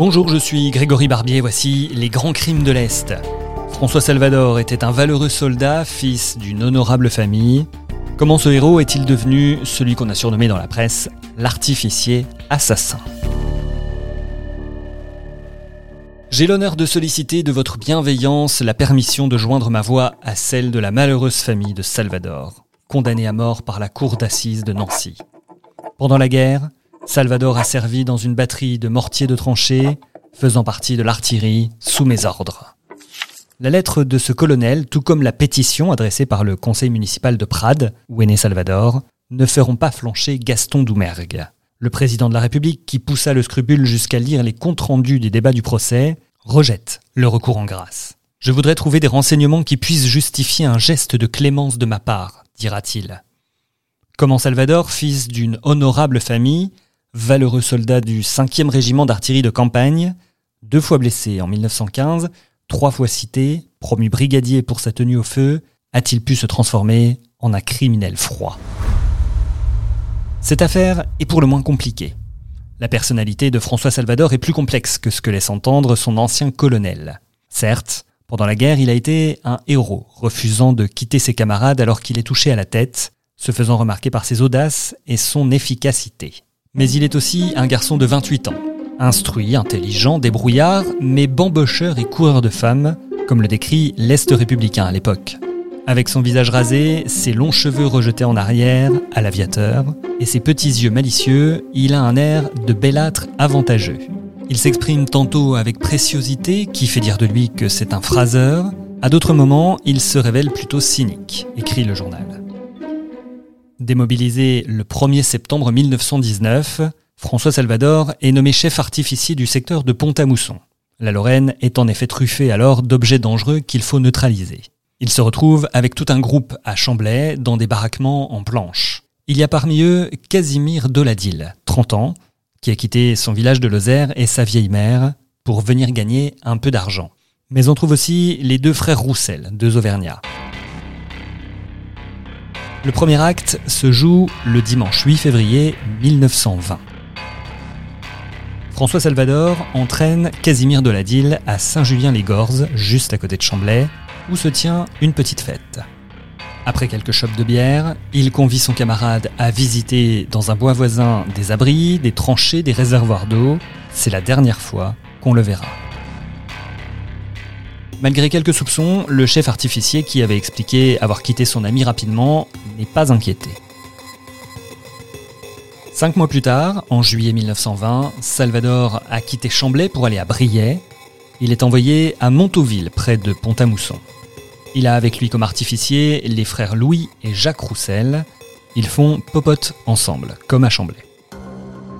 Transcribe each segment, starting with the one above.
Bonjour, je suis Grégory Barbier, voici les grands crimes de l'Est. François Salvador était un valeureux soldat, fils d'une honorable famille. Comment ce héros est-il devenu celui qu'on a surnommé dans la presse l'artificier assassin? J'ai l'honneur de solliciter de votre bienveillance la permission de joindre ma voix à celle de la malheureuse famille de Salvador, condamnée à mort par la cour d'assises de Nancy. Pendant la guerre, Salvador a servi dans une batterie de mortiers de tranchées, faisant partie de l'artillerie sous mes ordres. La lettre de ce colonel, tout comme la pétition adressée par le conseil municipal de Prades, où est né Salvador, ne feront pas flancher Gaston Doumergue. Le président de la République, qui poussa le scrupule jusqu'à lire les comptes rendus des débats du procès, rejette le recours en grâce. Je voudrais trouver des renseignements qui puissent justifier un geste de clémence de ma part, dira-t-il. Comment Salvador, fils d'une honorable famille, valeureux soldat du 5e régiment d'artillerie de campagne, deux fois blessé en 1915, trois fois cité, promu brigadier pour sa tenue au feu, a-t-il pu se transformer en un criminel froid? Cette affaire est pour le moins compliquée. La personnalité de François Salvador est plus complexe que ce que laisse entendre son ancien colonel. Certes, pendant la guerre, il a été un héros, refusant de quitter ses camarades alors qu'il est touché à la tête, se faisant remarquer par ses audaces et son efficacité. Mais il est aussi un garçon de 28 ans, instruit, intelligent, débrouillard, mais bambocheur et coureur de femmes, comme le décrit l'Est républicain à l'époque. Avec son visage rasé, ses longs cheveux rejetés en arrière, à l'aviateur, et ses petits yeux malicieux, il a un air de belâtre avantageux. Il s'exprime tantôt avec préciosité, qui fait dire de lui que c'est un phraseur, à d'autres moments, il se révèle plutôt cynique, écrit le journal. Démobilisé le 1er septembre 1919, François Salvador est nommé chef artificier du secteur de Pont-à-Mousson. La Lorraine est en effet truffée alors d'objets dangereux qu'il faut neutraliser. Il se retrouve avec tout un groupe à Chamblay dans des baraquements en planches. Il y a parmi eux Casimir Doladil, 30 ans, qui a quitté son village de Lozère et sa vieille mère pour venir gagner un peu d'argent. Mais on trouve aussi les deux frères Roussel, deux Auvergnats. Le premier acte se joue le dimanche 8 février 1920. François Salvador entraîne Casimir Doladil à Saint-Julien-les-Gorzes, juste à côté de Chamblay, où se tient une petite fête. Après quelques chopes de bière, il convie son camarade à visiter dans un bois voisin des abris, des tranchées, des réservoirs d'eau. C'est la dernière fois qu'on le verra. Malgré quelques soupçons, le chef artificier qui avait expliqué avoir quitté son ami rapidement n'est pas inquiété. Cinq mois plus tard, en juillet 1920, Salvador a quitté Chamblay pour aller à Briey. Il est envoyé à Montauville, près de Pont-à-Mousson. Il a avec lui comme artificier les frères Louis et Jacques Roussel. Ils font popote ensemble, comme à Chamblay.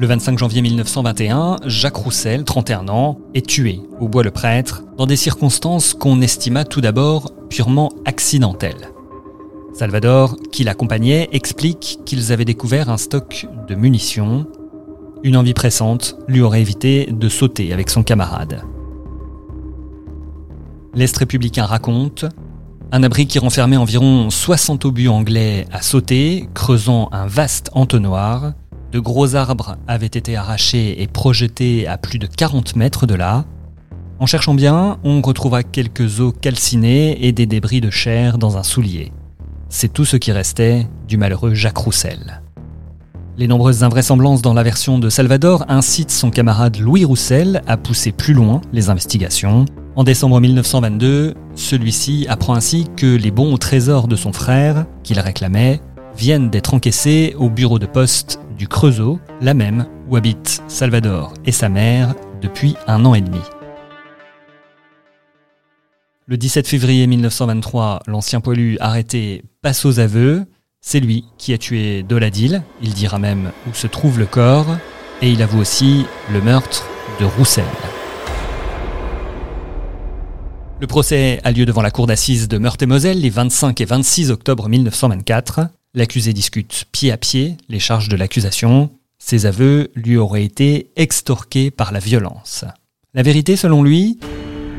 Le 25 janvier 1921, Jacques Roussel, 31 ans, est tué au Bois-le-Prêtre dans des circonstances qu'on estima tout d'abord purement accidentelles. Salvador, qui l'accompagnait, explique qu'ils avaient découvert un stock de munitions. Une envie pressante lui aurait évité de sauter avec son camarade. L'Est républicain raconte un abri qui renfermait environ 60 obus anglais à sauter, creusant un vaste entonnoir. De gros arbres avaient été arrachés et projetés à plus de 40 mètres de là. En cherchant bien, on retrouvera quelques os calcinés et des débris de chair dans un soulier. C'est tout ce qui restait du malheureux Jacques Roussel. Les nombreuses invraisemblances dans la version de Salvador incitent son camarade Louis Roussel à pousser plus loin les investigations. En décembre 1922, celui-ci apprend ainsi que les bons trésors de son frère, qu'il réclamait, viennent d'être encaissés au bureau de poste du Creusot, la même où habitent Salvador et sa mère depuis un an et demi. Le 17 février 1923, l'ancien poilu arrêté passe aux aveux. C'est lui qui a tué Doladil. Il dira même où se trouve le corps. Et il avoue aussi le meurtre de Roussel. Le procès a lieu devant la cour d'assises de Meurthe-et-Moselle les 25 et 26 octobre 1924. L'accusé discute pied à pied les charges de l'accusation. Ses aveux lui auraient été extorqués par la violence. La vérité, selon lui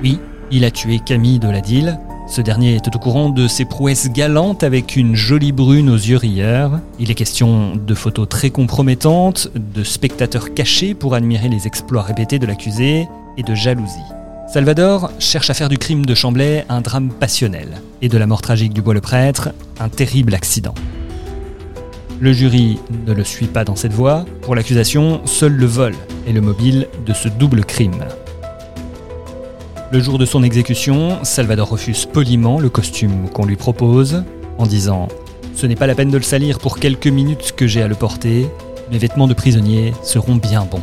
Oui, il a tué Camille de la Dille. Ce dernier était au courant de ses prouesses galantes avec une jolie brune aux yeux rieurs. Il est question de photos très compromettantes, de spectateurs cachés pour admirer les exploits répétés de l'accusé et de jalousie. Salvador cherche à faire du crime de Chamblay un drame passionnel et de la mort tragique du bois-le-prêtre un terrible accident. Le jury ne le suit pas dans cette voie. Pour l'accusation, seul le vol est le mobile de ce double crime. Le jour de son exécution, Salvador refuse poliment le costume qu'on lui propose en disant ⁇ Ce n'est pas la peine de le salir pour quelques minutes que j'ai à le porter, mes vêtements de prisonnier seront bien bons. ⁇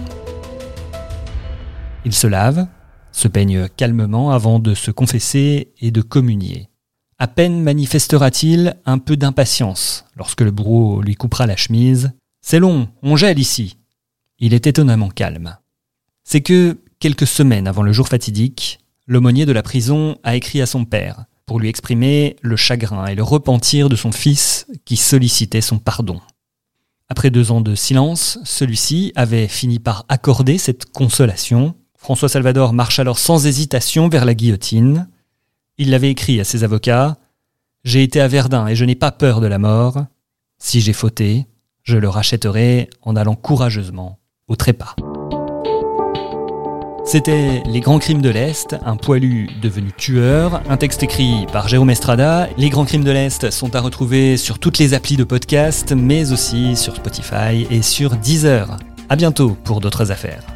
Il se lave, se peigne calmement avant de se confesser et de communier. À peine manifestera-t-il un peu d'impatience lorsque le bourreau lui coupera la chemise. C'est long, on gèle ici. Il est étonnamment calme. C'est que, quelques semaines avant le jour fatidique, l'aumônier de la prison a écrit à son père pour lui exprimer le chagrin et le repentir de son fils qui sollicitait son pardon. Après deux ans de silence, celui-ci avait fini par accorder cette consolation François Salvador marche alors sans hésitation vers la guillotine. Il l'avait écrit à ses avocats J'ai été à Verdun et je n'ai pas peur de la mort. Si j'ai fauté, je le rachèterai en allant courageusement au trépas. C'était Les Grands Crimes de l'Est, un poilu devenu tueur, un texte écrit par Jérôme Estrada. Les Grands Crimes de l'Est sont à retrouver sur toutes les applis de podcast, mais aussi sur Spotify et sur Deezer. À bientôt pour d'autres affaires.